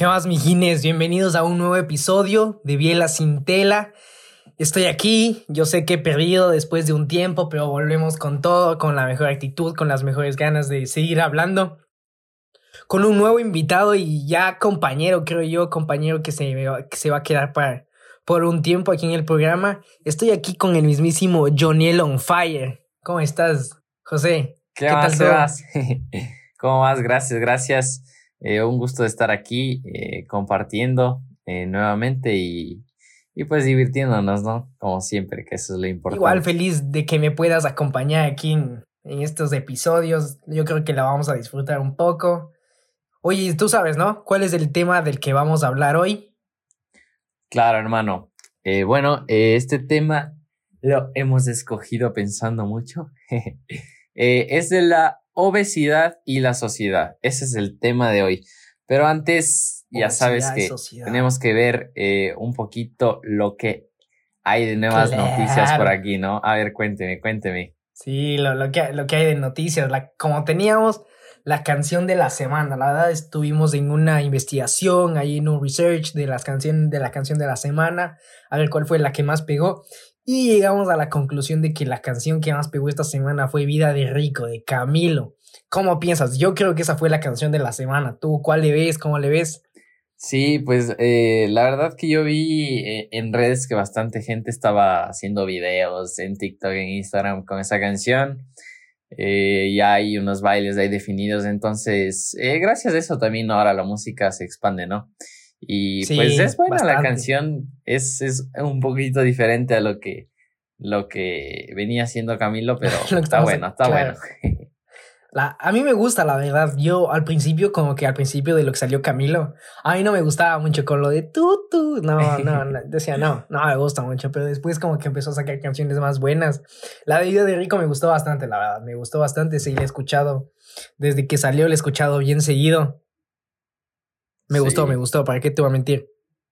¿Qué más, mijines? Bienvenidos a un nuevo episodio de Biela sin tela. Estoy aquí, yo sé que he perdido después de un tiempo, pero volvemos con todo, con la mejor actitud, con las mejores ganas de seguir hablando. Con un nuevo invitado y ya compañero, creo yo, compañero que se, que se va a quedar para, por un tiempo aquí en el programa. Estoy aquí con el mismísimo Joniel on Fire. ¿Cómo estás, José? ¿Qué, tal vas? ¿Cómo vas? Gracias, gracias. Eh, un gusto de estar aquí eh, compartiendo eh, nuevamente y, y pues divirtiéndonos, ¿no? Como siempre, que eso es lo importante. Igual feliz de que me puedas acompañar aquí en, en estos episodios. Yo creo que la vamos a disfrutar un poco. Oye, tú sabes, ¿no? ¿Cuál es el tema del que vamos a hablar hoy? Claro, hermano. bueno, este tema lo hemos escogido pensando mucho. es de la obesidad y la sociedad. Ese es el tema de hoy. Pero antes, ya sabes que tenemos que ver eh, un poquito lo que hay de nuevas noticias por aquí, ¿no? A ver, cuénteme, cuénteme. Sí, lo, lo, que, lo que hay de noticias. La, como teníamos la canción de la semana, la verdad estuvimos en una investigación, ahí en un research de, las canciones, de la canción de la semana, a ver cuál fue la que más pegó. Y llegamos a la conclusión de que la canción que más pegó esta semana fue Vida de Rico, de Camilo. ¿Cómo piensas? Yo creo que esa fue la canción de la semana. ¿Tú cuál le ves? ¿Cómo le ves? Sí, pues eh, la verdad que yo vi eh, en redes que bastante gente estaba haciendo videos en TikTok, en Instagram con esa canción. Eh, ya hay unos bailes ahí definidos, entonces gracias a eso también ahora la música se expande, ¿no? Y pues es buena la canción, es, es un poquito diferente a lo que, lo que venía haciendo Camilo, pero está bueno, está bueno. La, a mí me gusta, la verdad. Yo al principio, como que al principio de lo que salió Camilo, a mí no me gustaba mucho con lo de tú, tú. No, no, no, decía no, no me gusta mucho. Pero después, como que empezó a sacar canciones más buenas. La de Vida de Rico me gustó bastante, la verdad. Me gustó bastante. Sí, la he escuchado desde que salió, la he escuchado bien seguido. Me gustó, me gustó, ¿para qué te voy a mentir?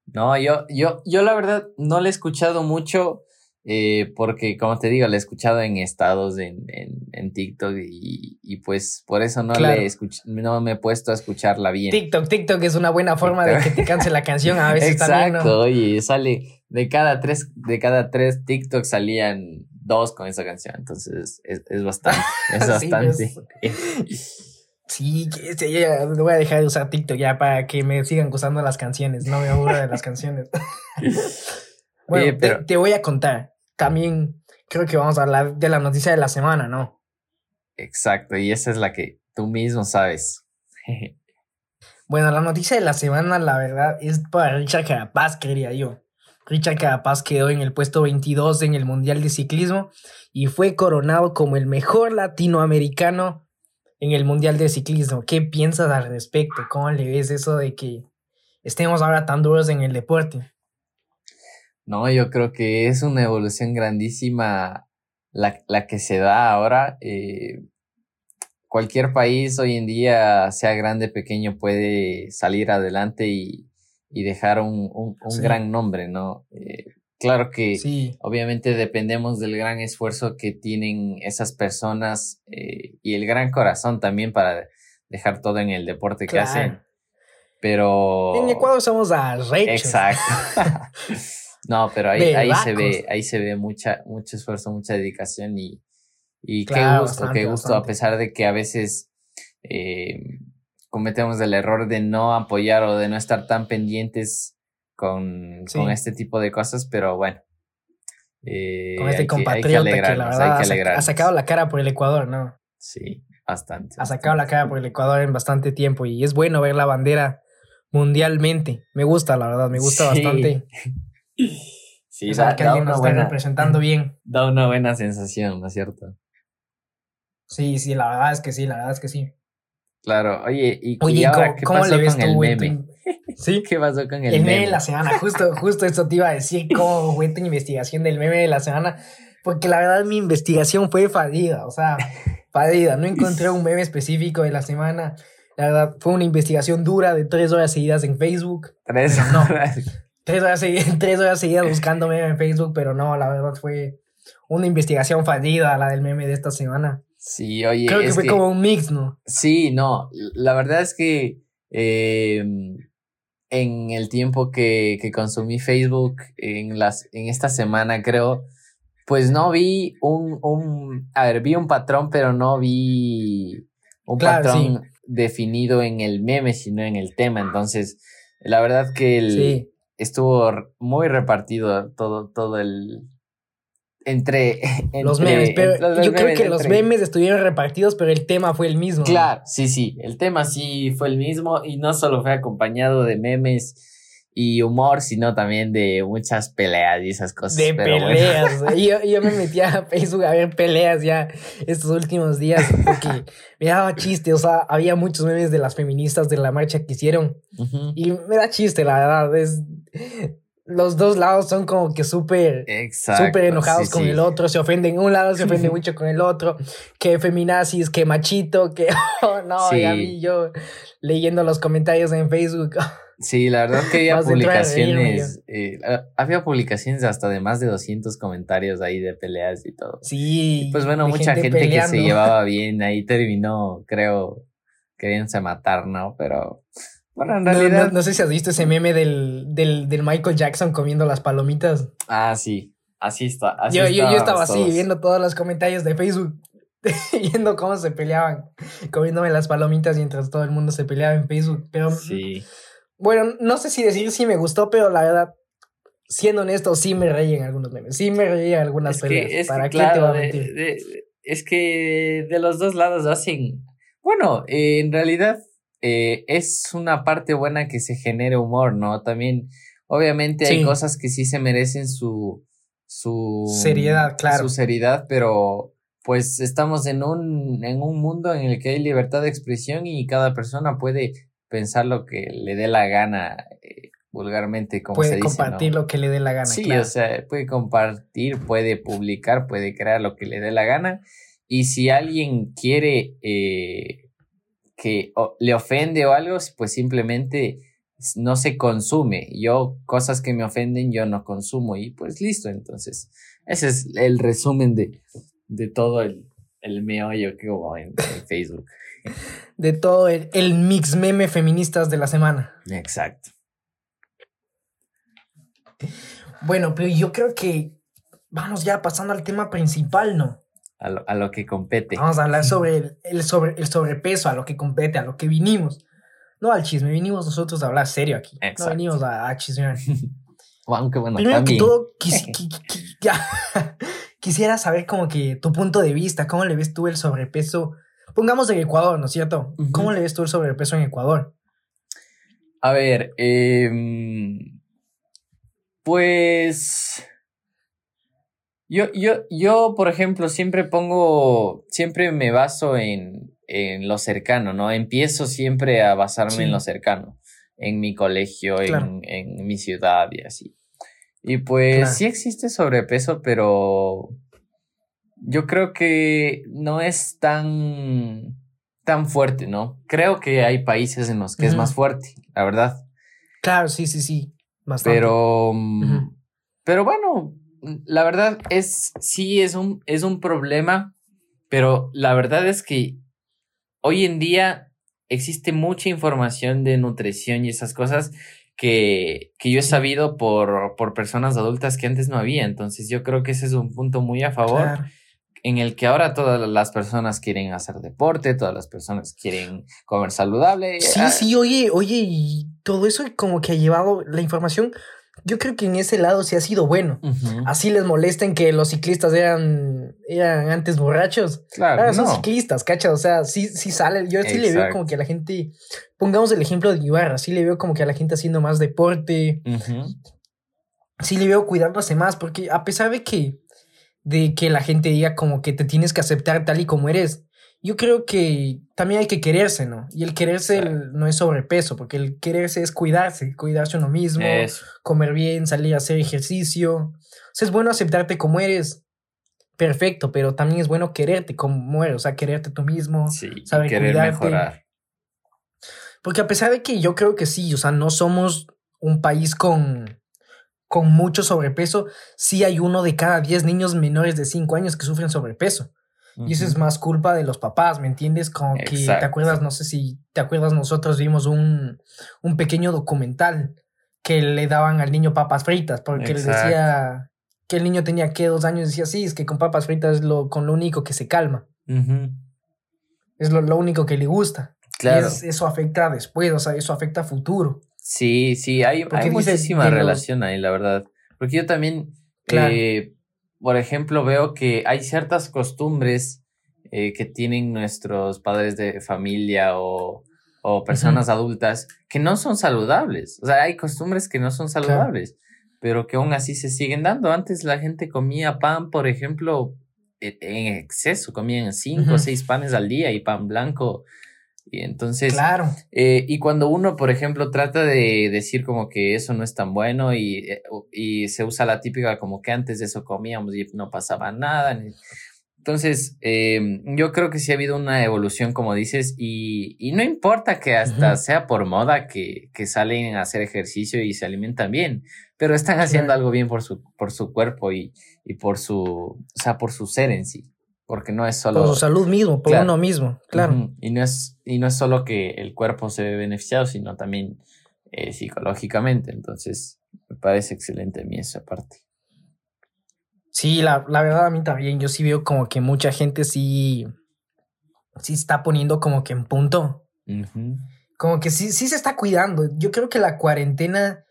No, yo, yo, yo la verdad no la he escuchado mucho eh, porque, como te digo, la he escuchado en estados en, en, TikTok y, y, pues por eso no, le no me he puesto a escucharla bien. TikTok, TikTok es una buena forma de que te canse la canción a veces Exacto, también, oye, sale de cada tres, de cada tres TikTok salían dos con esa canción, entonces es, es bastante, es bastante. Sí, que ya voy a dejar de usar TikTok ya para que me sigan gustando las canciones. No me aburro de las canciones. bueno, te, voy a contar. También creo que vamos a hablar de la noticia de la semana, ¿no? Exacto, y esa es la que tú mismo sabes. bueno, la noticia de la semana, la verdad, es para Richard Carapaz, quería yo. Richard Carapaz quedó en el puesto 22 en el Mundial de Ciclismo y fue coronado como el mejor latinoamericano en el Mundial de Ciclismo. ¿Qué piensas al respecto? ¿Cómo le ves eso de que estemos ahora tan duros en el deporte? No, yo creo que es una evolución grandísima la, que se da ahora. Eh, cualquier país hoy en día, sea grande, pequeño, puede salir adelante y, dejar un, un, gran nombre, ¿no? Eh, Claro que sí. obviamente dependemos del gran esfuerzo que tienen esas personas eh, y el gran corazón también para dejar todo en el deporte que hacen. Pero. En Ecuador somos arrechos. Exacto. no, pero ahí, ahí se ve, ahí se ve mucha, mucho esfuerzo, mucha dedicación y, y qué gusto, qué gusto, a pesar de que a veces eh, cometemos el error de no apoyar o de no estar tan pendientes con, con este tipo de cosas, pero bueno. Eh, con este compatriota que, la verdad ha sacado la cara por el Ecuador, ¿no? Sí, bastante. Ha sacado la cara por el Ecuador en bastante tiempo y es bueno ver la bandera mundialmente. Me gusta, la verdad, me gusta bastante. Sí, da, que alguien nos buena, representando bien. Da una buena sensación, ¿no es cierto? Sí, sí, la verdad es que sí, la verdad es que sí. Claro, oye, y, oye, ahora, ¿qué pasó con el meme? ¿Sí? ¿Qué pasó con el, el meme? de la semana, justo, justo eso te iba a decir, cómo fue tu investigación del meme de la semana, porque la verdad mi investigación fue fadida, o sea, fadida, no encontré un meme específico de la semana, la verdad fue una investigación dura de tres horas seguidas en Facebook. Tres horas. Tres horas, seguidas, tres horas seguidas buscando meme en Facebook, pero no, la verdad fue una investigación fallida la del meme de esta semana. Sí, oye. Creo que fue como un mix, ¿no? Sí, no. La verdad es que eh, en el tiempo que, que consumí Facebook en, las, en esta semana, creo, pues no vi un, un, a ver, vi un patrón, pero no vi un patrón definido en el meme, sino en el tema. Entonces, la verdad que el, estuvo muy repartido todo, todo el, entre, los memes. Pero yo creo que los memes estuvieron repartidos, pero el tema fue el mismo. Claro, sí, sí. El tema sí fue el mismo y no solo fue acompañado de memes y humor, sino también de muchas peleas y esas cosas. De peleas. yo, yo, me metía a Facebook a ver peleas ya estos últimos días porque me daba chiste. O sea, había muchos memes de las feministas de la marcha que hicieron. Y me da chiste, la verdad. Es los dos lados son como que súper súper enojados con el otro, se ofenden un lado, se ofende mucho con el otro, que feminazis, que machito, que oh, no, y a mí yo leyendo los comentarios en Facebook. Sí, la verdad que había publicaciones, eh, había publicaciones hasta de más de 200 comentarios ahí de peleas y todo. Sí. pues bueno, mucha gente, que se llevaba bien, ahí terminó, creo, queriéndose matar, ¿no? Pero bueno, en realidad. No, sé si has visto ese meme del, del, del, Michael Jackson comiendo las palomitas. Ah, sí. Así está. yo, yo, yo, estaba así, viendo todos los comentarios de Facebook, viendo cómo se peleaban, comiéndome las palomitas mientras todo el mundo se peleaba en Facebook. Pero. Sí. Bueno, no sé si decir si me gustó, pero la verdad, siendo honesto, sí me reí en algunos memes. Sí me reí en algunas peleas. ¿Para qué te va a mentir? es que de los dos lados hacen. Bueno, en realidad eh, es una parte buena que se genere humor, ¿no? También, obviamente hay cosas que sí se merecen su, su seriedad, claro. Su seriedad, pero pues estamos en un, en un mundo en el que hay libertad de expresión y cada persona puede pensar lo que le dé la gana, eh, vulgarmente, como puede se dice. Puede compartir lo que le dé la gana. Sí, o sea, puede compartir, puede publicar, puede crear lo que le dé la gana. Y si alguien quiere eh, que le ofende o algo, pues simplemente no se consume. Yo, cosas que me ofenden, yo no consumo y pues listo. Entonces, ese es el resumen de, de todo el, el meollo que hubo en, Facebook. De todo el, el, mix meme feministas de la semana. Exacto. Bueno, pero yo creo que vamos ya pasando al tema principal, ¿no? A lo, a lo que compete. Vamos a hablar sobre el, sobre el sobrepeso, a lo que compete, a lo que vinimos. No al chisme, vinimos nosotros a hablar serio aquí. No venimos a, a chismear. Aunque bueno, Primero que todo, quisiera saber como que tu punto de vista, cómo le ves tú el sobrepeso. Pongamos en Ecuador, ¿no es cierto? ¿Cómo le ves tú el sobrepeso en Ecuador? A ver, eh, pues yo, yo, yo, por ejemplo, siempre pongo, siempre me baso en, en lo cercano, ¿no? Empiezo siempre a basarme en lo cercano, en mi colegio, en, en, mi ciudad y así. Y pues sí existe sobrepeso, pero yo creo que no es tan, tan fuerte, ¿no? Creo que hay países en los que es más fuerte, la verdad. Claro, sí, sí, sí. Bastante. Pero, pero bueno, la verdad es, sí, es un, es un problema, pero la verdad es que hoy en día existe mucha información de nutrición y esas cosas que, que yo he sabido por, por personas adultas que antes no había. Entonces yo creo que ese es un punto muy a favor. En el que ahora todas las personas quieren hacer deporte, todas las personas quieren comer saludable. Sí, ah, sí, oye, oye, y todo eso como que ha llevado la información yo creo que en ese lado sí ha sido bueno. Así les molesten que los ciclistas eran, eran antes borrachos. Claro. Son ciclistas, ¿cachas? O sea, sí, sí sale. Yo sí le veo como que a la gente. Pongamos el ejemplo de Ibarra. Sí le veo como que a la gente haciendo más deporte. Sí le veo cuidándose más. Porque a pesar de que. De que la gente diga como que te tienes que aceptar tal y como eres yo creo que también hay que quererse, ¿no? Y el quererse no es sobrepeso, porque el quererse es cuidarse, cuidarse uno mismo, comer bien, salir a hacer ejercicio. O sea, es bueno aceptarte como eres, perfecto, pero también es bueno quererte como eres, o sea, quererte tú mismo, saber querer mejorar. Porque a pesar de que yo creo que sí, o sea, no somos un país con, con mucho sobrepeso, sí hay uno de cada diez niños menores de cinco años que sufren sobrepeso. Y eso es más culpa de los papás, ¿me entiendes? Como que te acuerdas, no sé si te acuerdas, nosotros vimos un, un pequeño documental que le daban al niño papas fritas, porque le decía que el niño tenía que dos años, decía, sí, es que con papas fritas es lo, con lo único que se calma. Es lo, lo, único que le gusta. Claro. eso afecta después, o sea, eso afecta a futuro. Sí, sí, hay, hay muchísima relación ahí, la verdad. Porque yo también, eh, por ejemplo, veo que hay ciertas costumbres eh, que tienen nuestros padres de familia o, o personas adultas que no son saludables. O sea, hay costumbres que no son saludables, pero que aún así se siguen dando. Antes la gente comía pan, por ejemplo, e, en exceso, comían cinco o seis panes al día y pan blanco y entonces, claro. Eh, y cuando uno, por ejemplo, trata de decir como que eso no es tan bueno y, eh, y se usa la típica como que antes de eso comíamos y no pasaba nada. Entonces, em, yo creo que sí ha habido una evolución, como dices, y, y no importa que hasta sea por moda que, que, salen a hacer ejercicio y se alimentan bien, pero están haciendo algo bien por su, por su cuerpo y, y por su, o sea, por su ser en sí porque no es solo... Por su salud mismo, por uno mismo, claro. Y, no es, y no es solo que el cuerpo se ve beneficiado, sino también eh, psicológicamente. Entonces, me parece excelente a mí esa parte. Sí, la, la, verdad a mí también, yo sí veo como que mucha gente sí, sí está poniendo como que en punto. Como que sí, sí se está cuidando. Yo creo que la cuarentena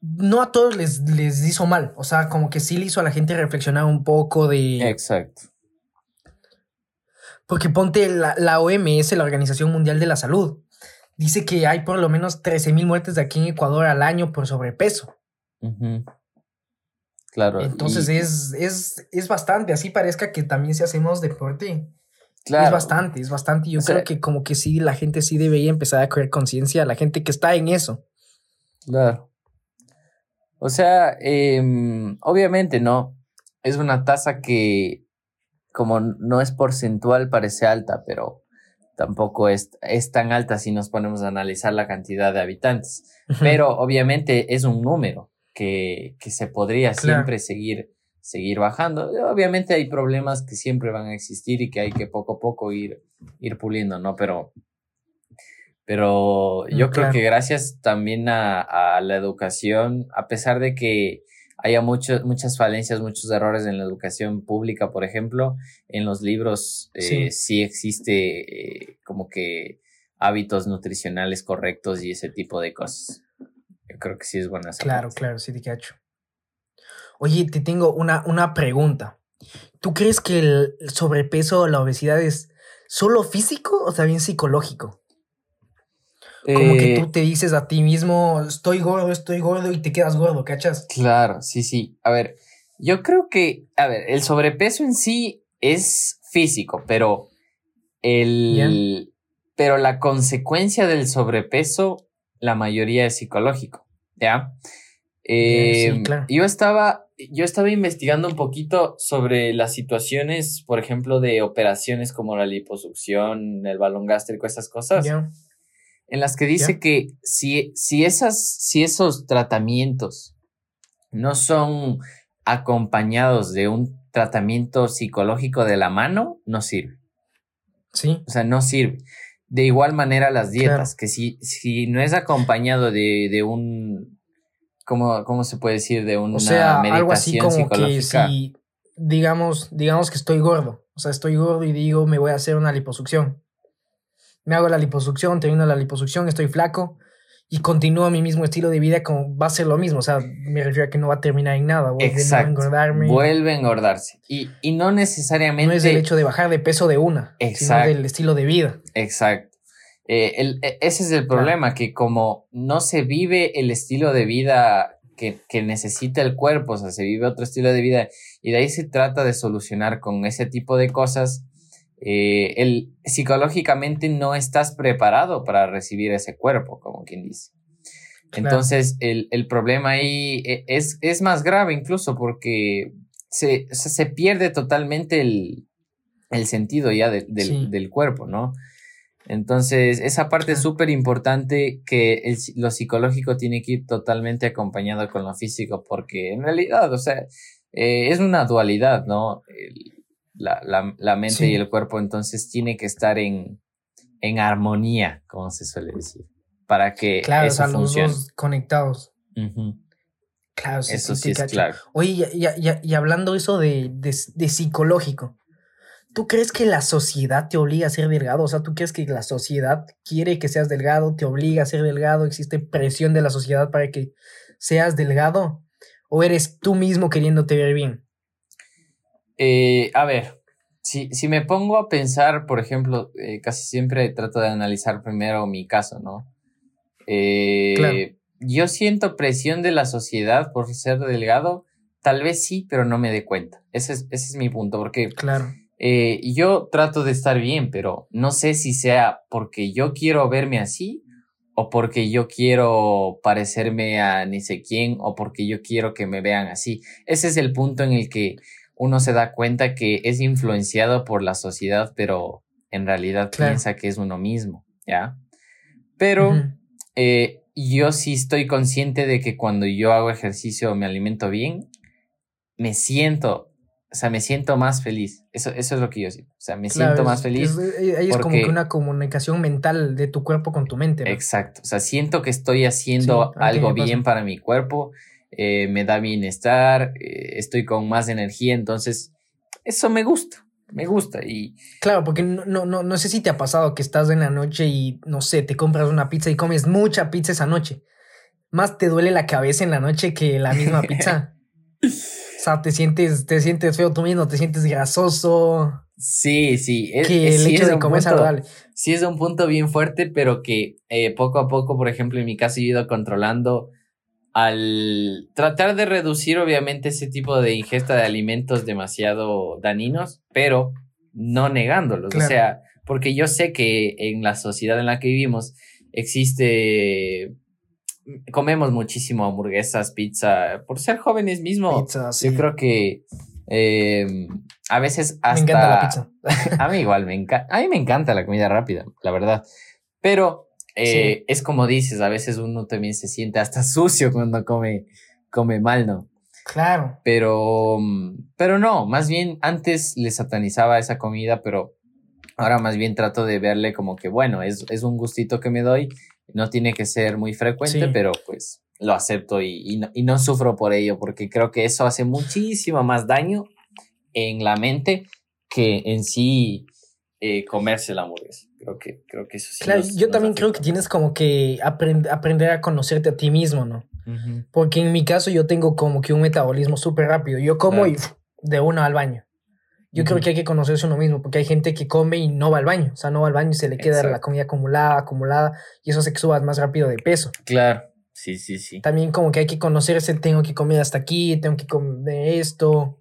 no a todos les, les hizo mal. O sea, como que sí le hizo a la gente reflexionar un poco de... Exacto. Porque ponte la, OMS, la Organización Mundial de la Salud, dice que hay por lo menos 13 mil muertes de aquí en Ecuador al año por sobrepeso. Claro. Entonces es, es, es, bastante, así parezca que también si hacemos deporte. Claro. Es bastante, es bastante. Yo creo que como que sí, la gente sí debería empezar a creer conciencia, la gente que está en eso. Claro. O sea, em, obviamente no. Es una tasa que como no es porcentual, parece alta, pero tampoco es, es tan alta si nos ponemos a analizar la cantidad de habitantes. Pero obviamente es un número que, que se podría siempre seguir, seguir bajando. Obviamente hay problemas que siempre van a existir y que hay que poco a poco ir, ir puliendo, ¿no? Pero, pero yo creo que gracias también a, a, la educación, a pesar de que haya muchas falencias, muchos errores en la educación pública, por ejemplo, en los libros eh, sí. existe eh, como que hábitos nutricionales correctos y ese tipo de cosas. Yo creo que sí es buena. Claro, claro, sí te cacho. Oye, te tengo una, una pregunta. ¿Tú crees que el sobrepeso o la obesidad es solo físico o también psicológico? Como que tú eh, te dices a ti mismo, estoy gordo, estoy gordo y te quedas gordo, ¿cachas? Claro, sí, sí. A ver, yo creo que, a ver, el sobrepeso en sí es físico, pero el... Pero la consecuencia del sobrepeso, la mayoría es psicológico, ¿ya? Eh, yo estaba, yo estaba investigando un poquito sobre las situaciones, por ejemplo, de operaciones como la liposucción, el balón gástrico, esas cosas en las que dice que si, si, esas, si esos tratamientos no son acompañados de un tratamiento psicológico de la mano, no sirve. Sí. O sea, no sirve. De igual manera las dietas, que si, si no es acompañado de, de un, ¿cómo, ¿cómo, se puede decir? De una o sea, algo así como que si, digamos, digamos que estoy gordo, o sea, estoy gordo y digo, me voy a hacer una liposucción me hago la liposucción, termino la liposucción, estoy flaco y continúo mi mismo estilo de vida, como va a ser lo mismo. O sea, me refiero a que no va a terminar en nada. Vuelve a engordarme. Vuelve a engordarse. Y, y, no necesariamente. No es el hecho de bajar de peso de una, Exacto. sino del estilo de vida. Exacto. Eh, el, e, ese es el problema, que como no se vive el estilo de vida que, que, necesita el cuerpo, o sea, se vive otro estilo de vida, y de ahí se trata de solucionar con ese tipo de cosas eh, el, psicológicamente no estás preparado para recibir ese cuerpo, como quien dice. Entonces, el, el, problema ahí e, es, es, más grave incluso porque se, se pierde totalmente el, el sentido ya del, del, cuerpo, ¿no? Entonces, esa parte es súper importante que el, lo psicológico tiene que ir totalmente acompañado con lo físico, porque en realidad, o sea, eh, es una dualidad, ¿no? El, la, la, mente y el cuerpo, entonces tiene que estar en, en armonía, como se suele decir, para que claro, eso funcione. Los dos conectados. Claro, eso sí, es claro. Oye, y, y, hablando eso de, de, psicológico, ¿tú crees que la sociedad te obliga a ser delgado? O sea, ¿tú crees que la sociedad quiere que seas delgado, te obliga a ser delgado? ¿Existe presión de la sociedad para que seas delgado? ¿O eres tú mismo queriéndote ver bien? Eh, a ver, si, si, me pongo a pensar, por ejemplo, eh, casi siempre trato de analizar primero mi caso, ¿no? Eh, Yo siento presión de la sociedad por ser delgado, tal vez sí, pero no me dé cuenta. Ese es, ese es mi punto, porque claro. Eh, yo trato de estar bien, pero no sé si sea porque yo quiero verme así o porque yo quiero parecerme a ni sé quién o porque yo quiero que me vean así. Ese es el punto en el que uno se da cuenta que es influenciado por la sociedad, pero en realidad piensa que es uno mismo, ¿ya? Pero eh, yo sí estoy consciente de que cuando yo hago ejercicio o me alimento bien, me siento, o sea, me siento más feliz. Eso, eso es lo que yo siento. O sea, me siento más feliz. Eh, ahí es, como que una comunicación mental de tu cuerpo con tu mente. Exacto. O sea, siento que estoy haciendo algo bien para mi cuerpo eh, me da bienestar, eh, estoy con más energía, entonces eso me gusta, me gusta y... Claro, porque no, no, no, no sé si te ha pasado que estás en la noche y, no sé, te compras una pizza y comes mucha pizza esa noche. Más te duele la cabeza en la noche que la misma pizza. o sea, te sientes, te sientes feo tú mismo, te sientes grasoso. Sí, sí. Es, que el hecho de comer saludable. Sí, es un punto bien fuerte, pero que eh, poco a poco, por ejemplo, en mi caso he ido controlando al tratar de reducir obviamente ese tipo de ingesta de alimentos demasiado daninos, pero no negándolos. O sea, porque yo sé que en la sociedad en la que vivimos existe comemos muchísimo hamburguesas, pizza, por ser jóvenes mismo. Yo creo que em, a veces hasta... Me encanta la pizza. a mí igual, me encanta. A mí me encanta la comida rápida, la verdad. Pero eh, es como dices, a veces uno también se siente hasta sucio cuando come, come mal, ¿no? Claro. Pero, pero no, más bien antes le satanizaba esa comida, pero ahora más bien trato de verle como que, bueno, es, es un gustito que me doy, no tiene que ser muy frecuente, pero pues lo acepto y, y, no, y no sufro por ello, porque creo que eso hace muchísimo más daño en la mente que en sí eh, comerse la hamburguesa. Creo que, creo que eso sí. Claro, yo también creo que tienes como que aprender a conocerte a ti mismo, ¿no? Porque en mi caso yo tengo como que un metabolismo súper rápido. Yo como y de uno al baño. Yo creo que hay que conocerse uno mismo, porque hay gente que come y no va al baño. O sea, no va al baño y se le queda la comida acumulada, acumulada, y eso hace que subas más rápido de peso. Claro, sí, sí, sí. También como que hay que conocerse, tengo que comer hasta aquí, tengo que comer esto.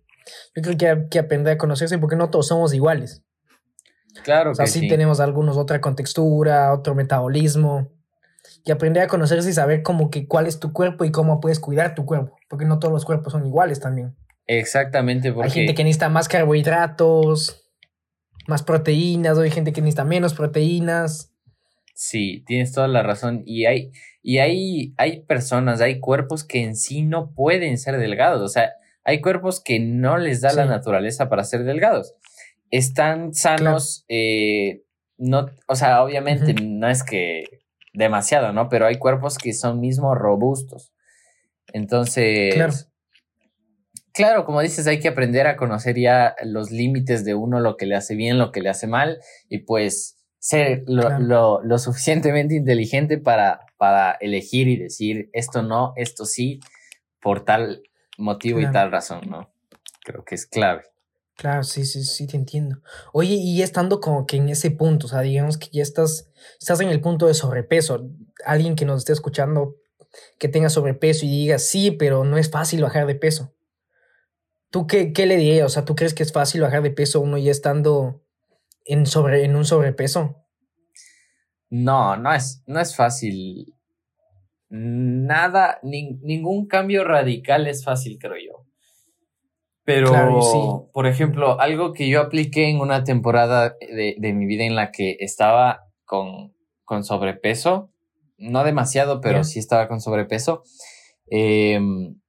Yo creo que hay que aprender a conocerse porque no todos somos iguales. Claro o sea, sí, tenemos algunos otra contextura, otro metabolismo. Y aprender a conocerse y saber como que cuál es tu cuerpo y cómo puedes cuidar tu cuerpo. Porque no todos los cuerpos son iguales también. Exactamente. Hay gente que necesita más carbohidratos, más proteínas, o hay gente que necesita menos proteínas. Sí, tienes toda la razón. Y hay, y hay, hay personas, hay cuerpos que en sí no pueden ser delgados. O sea, hay cuerpos que no les da la naturaleza para ser delgados están sanos, eh, no, o sea, obviamente no es que demasiado, ¿no? Pero hay cuerpos que son mismos robustos. Entonces, claro. claro, como dices, hay que aprender a conocer ya los límites de uno, lo que le hace bien, lo que le hace mal, y pues ser lo, lo, suficientemente inteligente para, para elegir y decir esto no, esto sí, por tal motivo y tal razón, ¿no? Creo que es clave. Claro, sí, sí, sí, te entiendo. Oye, y estando como que en ese punto, o sea, digamos que ya estás, estás en el punto de sobrepeso, alguien que nos esté escuchando que tenga sobrepeso y diga, sí, pero no es fácil bajar de peso. ¿Tú qué, qué le dirías? O sea, ¿tú crees que es fácil bajar de peso uno ya estando en, sobre, en un sobrepeso? No, no es, no es fácil. Nada, ningún cambio radical es fácil, creo yo. Pero, por ejemplo, algo que yo apliqué en una temporada de, mi vida en la que estaba con, con sobrepeso, no demasiado, pero sí estaba con sobrepeso, em,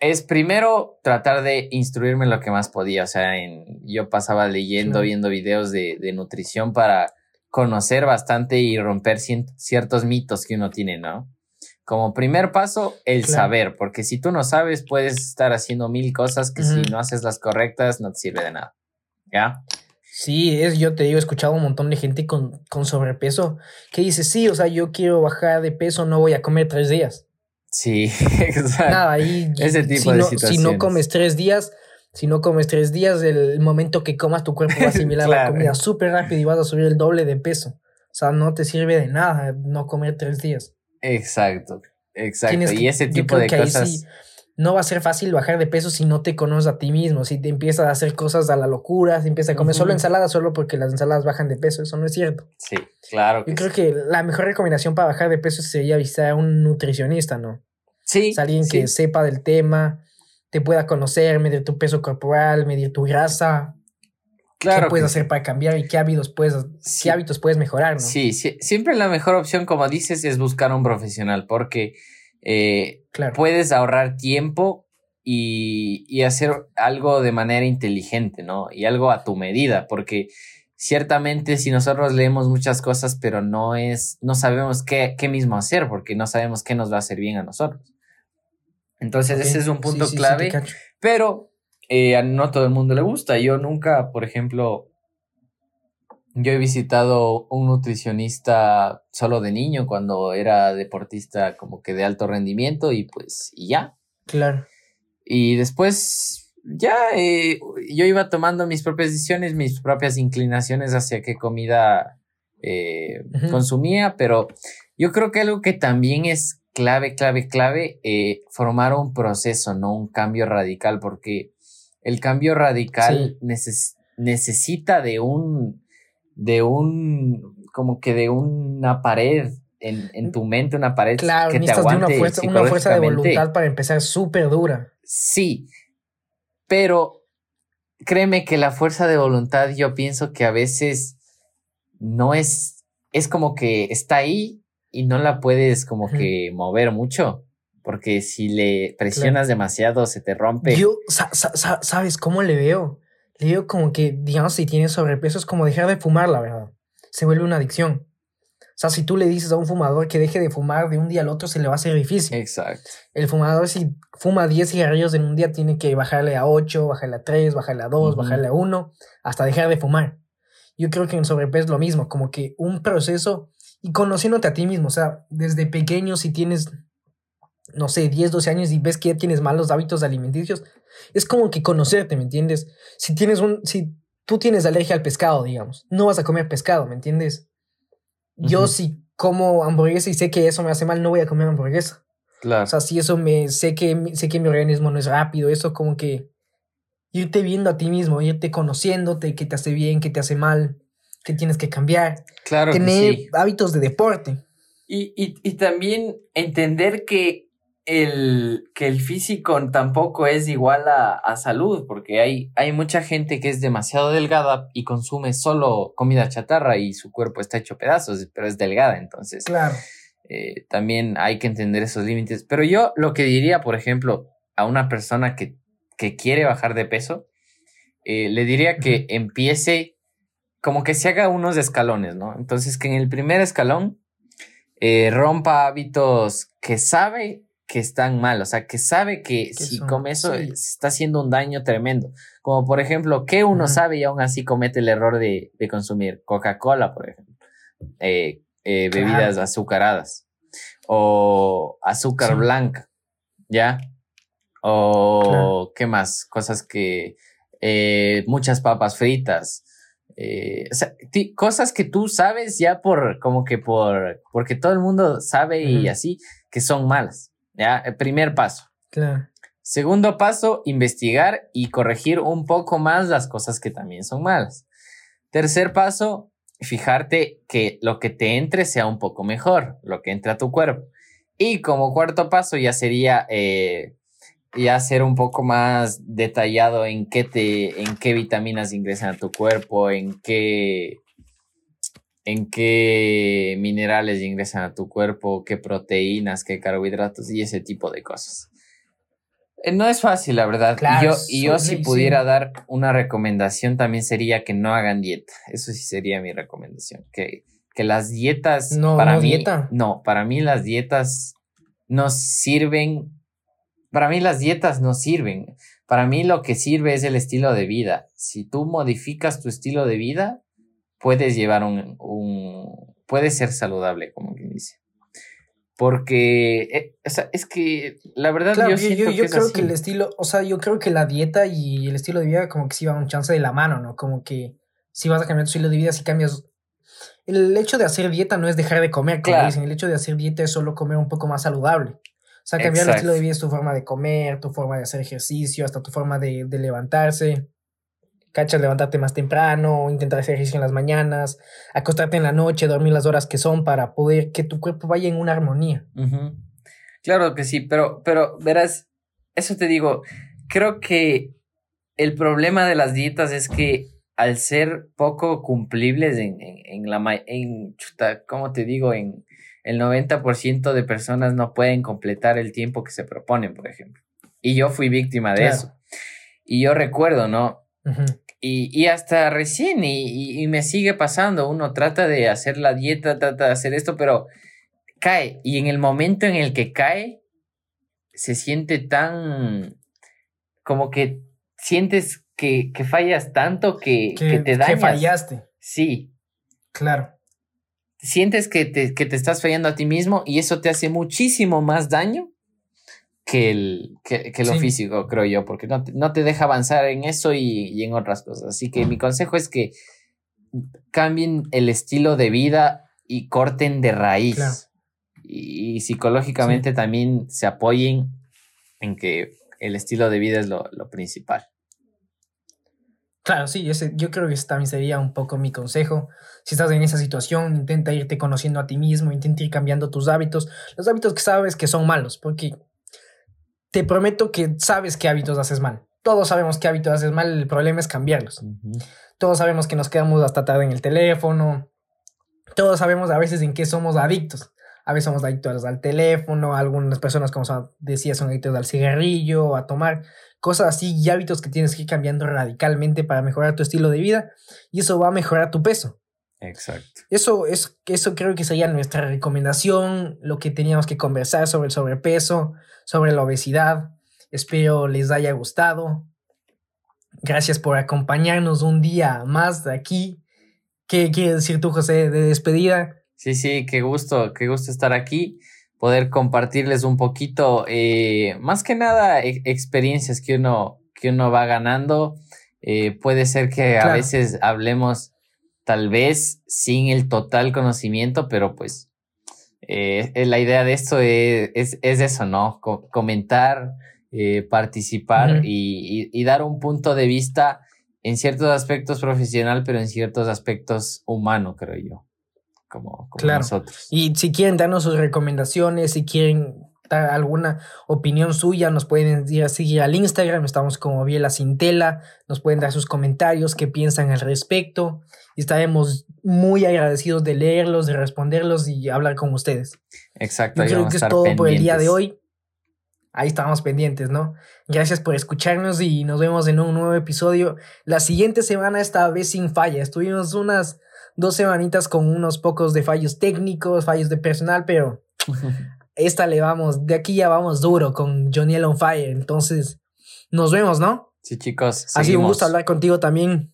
es primero tratar de instruirme lo que más podía. O sea, en, yo pasaba leyendo, viendo videos de, de, nutrición para conocer bastante y romper ciertos mitos que uno tiene, ¿no? Como primer paso, el saber, porque si tú no sabes, puedes estar haciendo mil cosas que si no haces las correctas no te sirve de nada. ¿Ya? Sí, es, yo te digo, he escuchado un montón de gente con, con sobrepeso que dice, sí, o sea, yo quiero bajar de peso, no voy a comer tres días. Sí, exacto. Nada, ahí ese tipo si de no. Si no comes tres días, si no comes tres días, el momento que comas tu cuerpo va a asimilar la comida súper rápido y vas a subir el doble de peso. O sea, no te sirve de nada no comer tres días. Exacto, exacto. y ese tipo de cosas no va a ser fácil bajar de peso si no te conoces a ti mismo, si te empiezas a hacer cosas a la locura, si empiezas a comer solo ensaladas solo porque las ensaladas bajan de peso, eso no es cierto. Sí, claro. Yo creo que la mejor recomendación para bajar de peso sería visitar a un nutricionista, ¿no? Sí. Es alguien que sepa del tema, te pueda conocer, medir tu peso corporal, medir tu grasa. Claro. ¿Qué puedes hacer para cambiar y qué hábitos puedes, qué hábitos puedes mejorar, ¿no? Sí, sí, siempre la mejor opción, como dices, es buscar un profesional, porque eh, puedes ahorrar tiempo y, hacer algo de manera inteligente, ¿no? Y algo a tu medida, porque ciertamente si nosotros leemos muchas cosas, pero no es, no sabemos qué, qué mismo hacer, porque no sabemos qué nos va a hacer bien a nosotros. Entonces, ese es un punto clave, pero eh, no todo el mundo le gusta. Yo nunca, por ejemplo, yo he visitado un nutricionista solo de niño cuando era deportista como que de alto rendimiento y pues y ya. Claro. Y después ya eh, yo iba tomando mis propias decisiones, mis propias inclinaciones hacia qué comida eh, consumía, pero yo creo que algo que también es clave, clave, clave, eh, formar un proceso, no un cambio radical, porque el cambio radical necesita de un de un, como que de una pared en, en tu mente, una pared que te aguante una fuerza, una fuerza de voluntad para empezar súper dura. Sí, pero créeme que la fuerza de voluntad yo pienso que a veces no es, es como que está ahí y no la puedes como que mover mucho. Porque si le presionas demasiado se te rompe. Yo, ¿sabes cómo le veo? le digo como que, digamos, si tienes sobrepeso es como dejar de fumar, la verdad. Se vuelve una adicción. O sea, si tú le dices a un fumador que deje de fumar de un día al otro, se le va a hacer difícil. Exacto. El fumador, si fuma 10 cigarrillos en un día, tiene que bajarle a 8, bajarle a 3, bajarle a 2, bajarle a 1, hasta dejar de fumar. Yo creo que en sobrepeso es lo mismo, como que un proceso y conociéndote a ti mismo. O sea, desde pequeño, si tienes, no sé, 10, 12 años y ves que ya tienes malos hábitos alimenticios, es como que conocerte, ¿me entiendes? Si tienes un, si tú tienes alergia al pescado, digamos, no vas a comer pescado, ¿me entiendes? Yo si como hamburguesa y sé que eso me hace mal, no voy a comer hamburguesa. Claro. O sea, si eso me, sé que, sé que mi organismo no es rápido, eso como que irte viendo a ti mismo, irte conociéndote, qué te hace bien, qué te hace mal, qué tienes que cambiar. Claro. Tener hábitos de deporte. Y, y, y también entender que el, que el físico tampoco es igual a, salud, porque hay, hay mucha gente que es demasiado delgada y consume solo comida chatarra y su cuerpo está hecho pedazos, pero es delgada, entonces. Claro. Eh, también hay que entender esos límites. Pero yo lo que diría, por ejemplo, a una persona que, que quiere bajar de peso, eh, le diría que empiece como que se haga unos escalones, ¿no? Entonces que en el primer escalón eh, rompa hábitos que sabe que están mal, o sea, que sabe que si come eso se está haciendo un daño tremendo. Como por ejemplo, que uno sabe y aún así comete el error de, consumir Coca-Cola, por ejemplo, eh, eh, bebidas azucaradas o azúcar blanca, ¿ya? O qué más, cosas que eh, muchas papas fritas. o sea, cosas que tú sabes ya por como que por porque todo el mundo sabe y así que son malas. ¿Ya? El primer paso. Claro. Segundo paso, investigar y corregir un poco más las cosas que también son malas. Tercer paso, fijarte que lo que te entre sea un poco mejor, lo que entre a tu cuerpo. Y como cuarto paso ya sería eh, ya ser un poco más detallado en qué te, en qué vitaminas ingresan a tu cuerpo, en qué, en qué minerales ingresan a tu cuerpo, qué proteínas, qué carbohidratos y ese tipo de cosas. Eh, no es fácil, la verdad. Claro, y yo, es y yo si pudiera dar una recomendación también sería que no hagan dieta. Eso sí sería mi recomendación. Que, que las dietas No, para no mí dieta. no, para mí las dietas no sirven. Para mí las dietas no sirven. Para mí lo que sirve es el estilo de vida. Si tú modificas tu estilo de vida, puedes llevar un, un puedes ser saludable, como quien dice. Porque eh, o sea, es que la verdad Claro, yo yo, siento yo- que yo es creo así. que el estilo, o sea, yo creo que la dieta y el estilo de vida como que sí van un chance de la mano, ¿no? Como que si vas a cambiar tu estilo de vida, si cambias... El hecho de hacer dieta no es dejar de comer, como Claro. dicen, el hecho de hacer dieta es solo comer un poco más saludable. O sea, cambiar el estilo de vida es tu forma de comer, tu forma de hacer ejercicio, hasta tu forma de, de levantarse. Cachas, levantarte más temprano, intentar hacer ejercicio en las mañanas, acostarte en la noche, dormir las horas que son para poder que tu cuerpo vaya en una armonía. Claro que sí, pero, pero verás, eso te digo, creo que el problema de las dietas es que al ser poco cumplibles en, en, en la, en, ¿cómo te digo? En el 90% de personas no pueden completar el tiempo que se proponen, por ejemplo. Y yo fui víctima de Claro. eso. Y yo recuerdo, ¿no? Y, y hasta recién, y, y- me sigue pasando, uno trata de hacer la dieta, trata de hacer esto, pero cae. Y en el momento en el que cae, se siente tan, como que sientes que, que fallas tanto que, que, Que, te que dañas. fallaste, Sí, claro. sientes que te, que te estás fallando a ti mismo y eso te hace muchísimo más daño que, el, que, que lo Sí. físico, creo yo, porque no te, no te deja avanzar en eso y, y en otras cosas. Así que mi consejo es que cambien el estilo de vida y corten de raíz. Claro. Y, y psicológicamente también se apoyen en que el estilo de vida es lo, lo principal. Claro, sí, ese, yo creo que ese también sería un poco mi consejo. Si estás en esa situación, intenta irte conociendo a ti mismo, intenta ir cambiando tus hábitos, los hábitos que sabes que son malos, porque te prometo que sabes qué hábitos haces mal. Todos sabemos qué hábitos haces mal, el problema es cambiarlos. Todos sabemos que nos quedamos hasta tarde en el teléfono. Todos sabemos a veces en qué somos adictos. A veces somos adictos al teléfono, algunas personas, como decía, son adictos al cigarrillo, a tomar cosas así y hábitos que tienes que ir cambiando radicalmente para mejorar tu estilo de vida y eso va a mejorar tu peso. Exacto. Eso, es, eso creo que sería nuestra recomendación, lo que teníamos que conversar sobre el sobrepeso, sobre la obesidad. Espero les haya gustado. Gracias por acompañarnos un día más de aquí. ¿Qué quieres decir tú, José, de despedida? Sí, sí, qué gusto, qué gusto estar aquí, poder compartirles un poquito, eh, más que nada, e- experiencias que uno, que uno va ganando. Eh, puede ser que a Claro. veces hablemos tal vez sin el total conocimiento, pero pues eh, eh, la idea de esto es, es, es eso, ¿no? Co- comentar, eh, participar y, y- y dar un punto de vista en ciertos aspectos profesional, pero en ciertos aspectos humano, creo yo, como, como Claro. nosotros. Y si quieren darnos sus recomendaciones, si quieren alguna opinión suya, nos pueden ir a seguir al Instagram, estamos como Biela Cintela, nos pueden dar sus comentarios, qué piensan al respecto, y estaremos muy agradecidos de leerlos, de responderlos y hablar con ustedes. Exacto. Yo creo vamos que es todo por el día de pendientes. hoy. Ahí estamos pendientes, ¿no? Gracias por escucharnos y nos vemos en un nuevo episodio. La siguiente semana, esta vez sin falla. Estuvimos unas dos semanitas con unos pocos de fallos técnicos, fallos de personal, pero esta le vamos, de aquí ya vamos duro con Johnny on Fire. Entonces, nos vemos, ¿no? Sí, chicos. Ha sido un gusto hablar contigo también.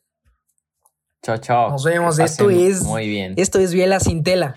Chao, chao. Nos vemos. Esto es- Muy bien. Esto es Biela Sin Tela.